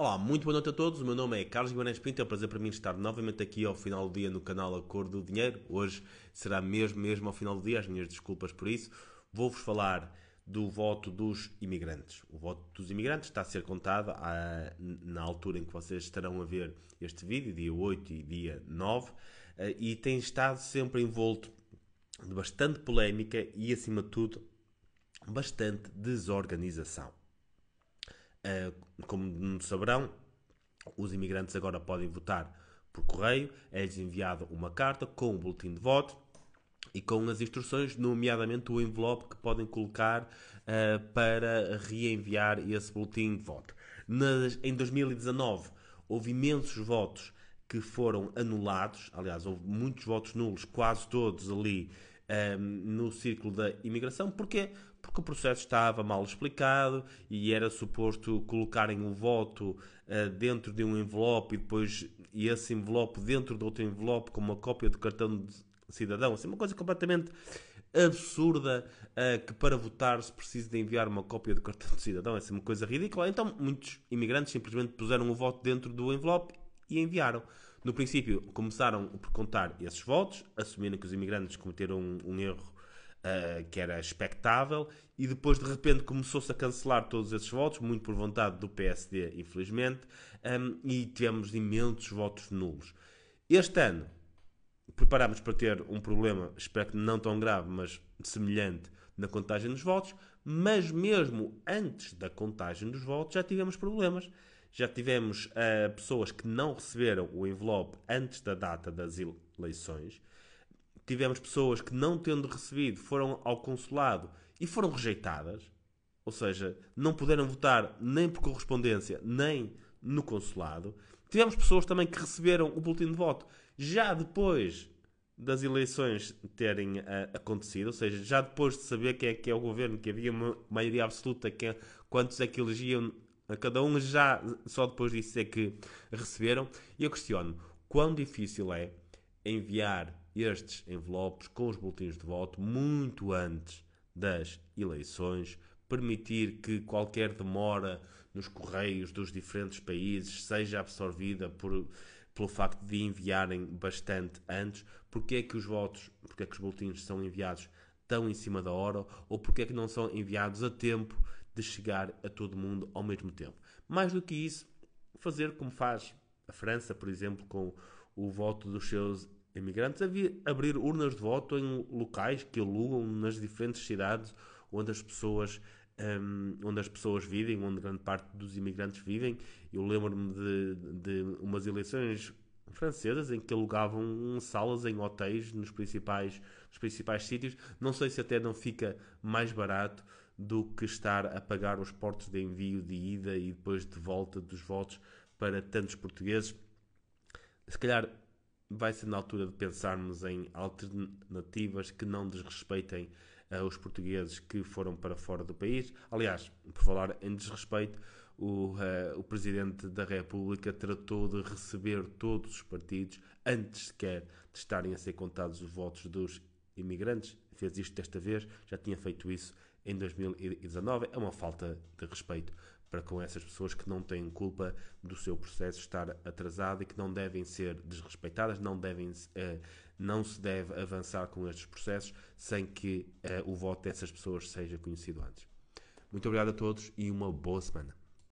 Olá, muito boa noite a todos. O meu nome é Carlos Guimarães Pinto. É um prazer para mim estar novamente aqui ao final do dia no canal A Cor do Dinheiro. Hoje será mesmo, mesmo ao final do dia. As minhas desculpas por isso. Vou-vos falar do voto dos imigrantes. O voto dos imigrantes está a ser contado à, na altura em que vocês estarão a ver este vídeo, dia 8 e dia 9, eh, e tem estado sempre envolto de bastante polémica e, acima de tudo, bastante desorganização. Eh, como saberão, os imigrantes agora podem votar por correio, é-lhes enviada uma carta com o boletim de voto e com as instruções, nomeadamente o envelope que podem colocar uh, para reenviar esse boletim de voto. Nas, em 2019 houve imensos votos que foram anulados, aliás, houve muitos votos nulos, quase todos ali um, ehm, no círculo da imigração. Porquê? Porque o processo estava mal explicado e era suposto colocarem o voto uh, dentro de um envelope e depois e esse envelope dentro de outro envelope com uma cópia do cartão de cidadão. Assim, uma coisa completamente absurda uh, que para votar se precisa de enviar uma cópia do cartão de cidadão. É assim, uma coisa ridícula. Então muitos imigrantes simplesmente puseram o voto dentro do envelope e enviaram. No princípio, começaram por contar esses votos, assumindo que os imigrantes cometeram um, um erro uh, que era expectável, e depois, de repente, começou-se a cancelar todos esses votos, muito por vontade do PSD, infelizmente, um, e tivemos imensos votos nulos. Este ano, preparámos para ter um problema, espero que não tão grave, mas semelhante, na contagem dos votos, mas mesmo antes da contagem dos votos já tivemos problemas já tivemos uh, pessoas que não receberam o envelope antes da data das eleições. Tivemos pessoas que, não tendo recebido, foram ao consulado e foram rejeitadas. Ou seja, não puderam votar nem por correspondência, nem no consulado. Tivemos pessoas também que receberam o boletim de voto já depois das eleições terem uh, acontecido, ou seja, já depois de saber quem é que é o governo, que havia uma maioria absoluta, quem, quantos é que elegiam a cada um já só depois disso é que receberam. E eu questiono quão difícil é enviar estes envelopes com os boletins de voto muito antes das eleições, permitir que qualquer demora nos correios dos diferentes países seja absorvida por, pelo facto de enviarem bastante antes. Porque é que os votos, porque é que os boletins são enviados tão em cima da hora ou porque é que não são enviados a tempo de chegar a todo mundo ao mesmo tempo. Mais do que isso, fazer como faz a França, por exemplo, com o voto dos seus imigrantes, abrir urnas de voto em locais que alugam nas diferentes cidades onde as pessoas um, onde as pessoas vivem, onde grande parte dos imigrantes vivem. Eu lembro-me de, de umas eleições francesas em que alugavam salas em hotéis nos principais, nos principais sítios. Não sei se até não fica mais barato do que estar a pagar os portos de envio de ida e depois de volta dos votos para tantos portugueses. Se calhar vai ser na altura de pensarmos em alternativas que não desrespeitem uh, os portugueses que foram para fora do país. Aliás, por falar em desrespeito, o, uh, o Presidente da República tratou de receber todos os partidos antes sequer de estarem a ser contados os votos dos imigrantes. Fez isto desta vez, já tinha feito isso em 2019. É uma falta de respeito para com essas pessoas que não têm culpa do seu processo estar atrasado e que não devem ser desrespeitadas, não, devem, eh, não se deve avançar com estes processos sem que eh, o voto dessas pessoas seja conhecido antes. Muito obrigado a todos e uma boa semana.